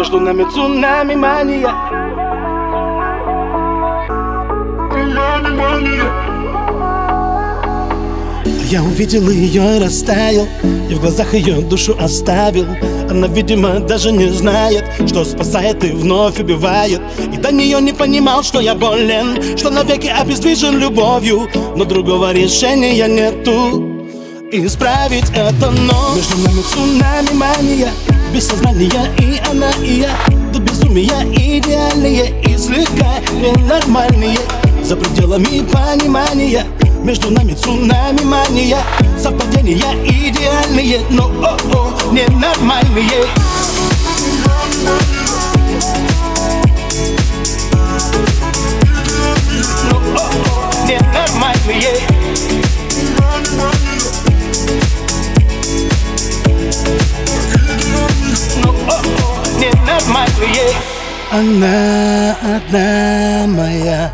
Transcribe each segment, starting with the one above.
Между нами цунами мания. Я увидел ее и растаял И в глазах ее душу оставил. Она, видимо, даже не знает Что спасает и вновь убивает. И до нее не понимал, что я болен Что навеки обездвижен любовью. Но другого решения нету. Исправить это, но Между нами цунами мания Без сознания и она, и я До безумия идеальные И слегка ненормальные. За пределами понимания между нами цунами мания. Совпадения идеальные, но о-о, ненормальные. Но о-о, ненормальные ненормальные Она одна моя.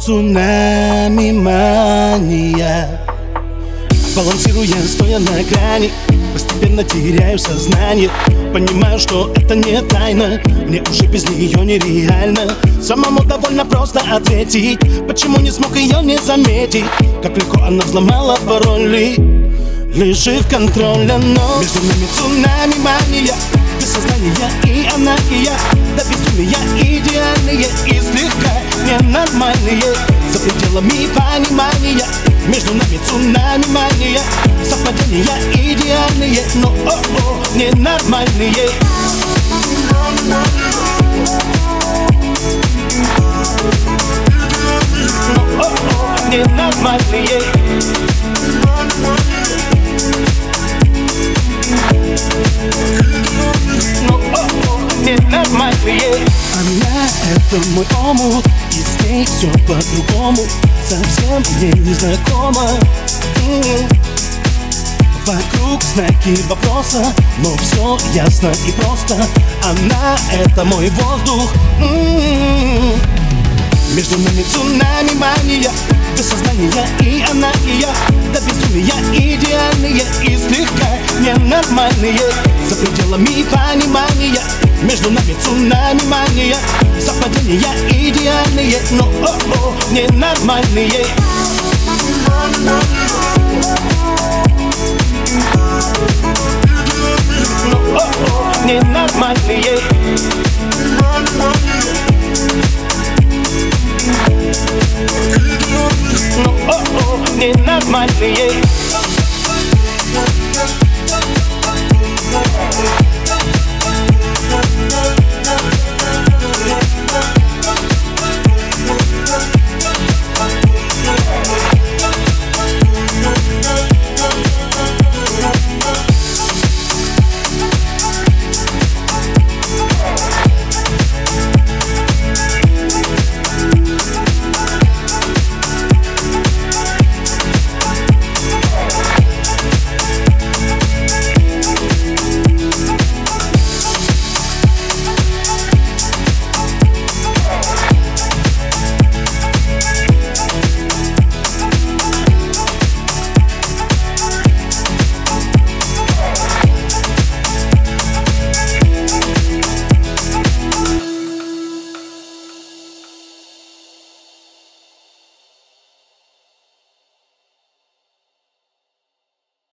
Цунами мания. Балансируя, стоя на грани Постепенно теряю сознание. Понимаю, что это не тайна. Мне уже без нее нереально. Самому довольно просто ответить. Почему не смог ее не заметить? Как легко она взломала пароли. Лишив контроля, но Между нами цунами мания Без сознания и она, и я До безумия идеальные и слегка ненормальные. За пределами понимания Между нами цунами мания Совпадения идеальные, но о-о, ненормальные. Но о-о, ненормальные это мой омут И ней все по-другому Совсем мне незнакомо М-м. Вокруг знаки вопроса Но все ясно и просто Она это мой воздух М-м. Между нами цунами мания Без сознания и она, и я До безумия идеальные И слегка ненормальные. За пределами понимания Между нами цунами мания. Совпадения идеальные Но о-о, ненормальные Might be it.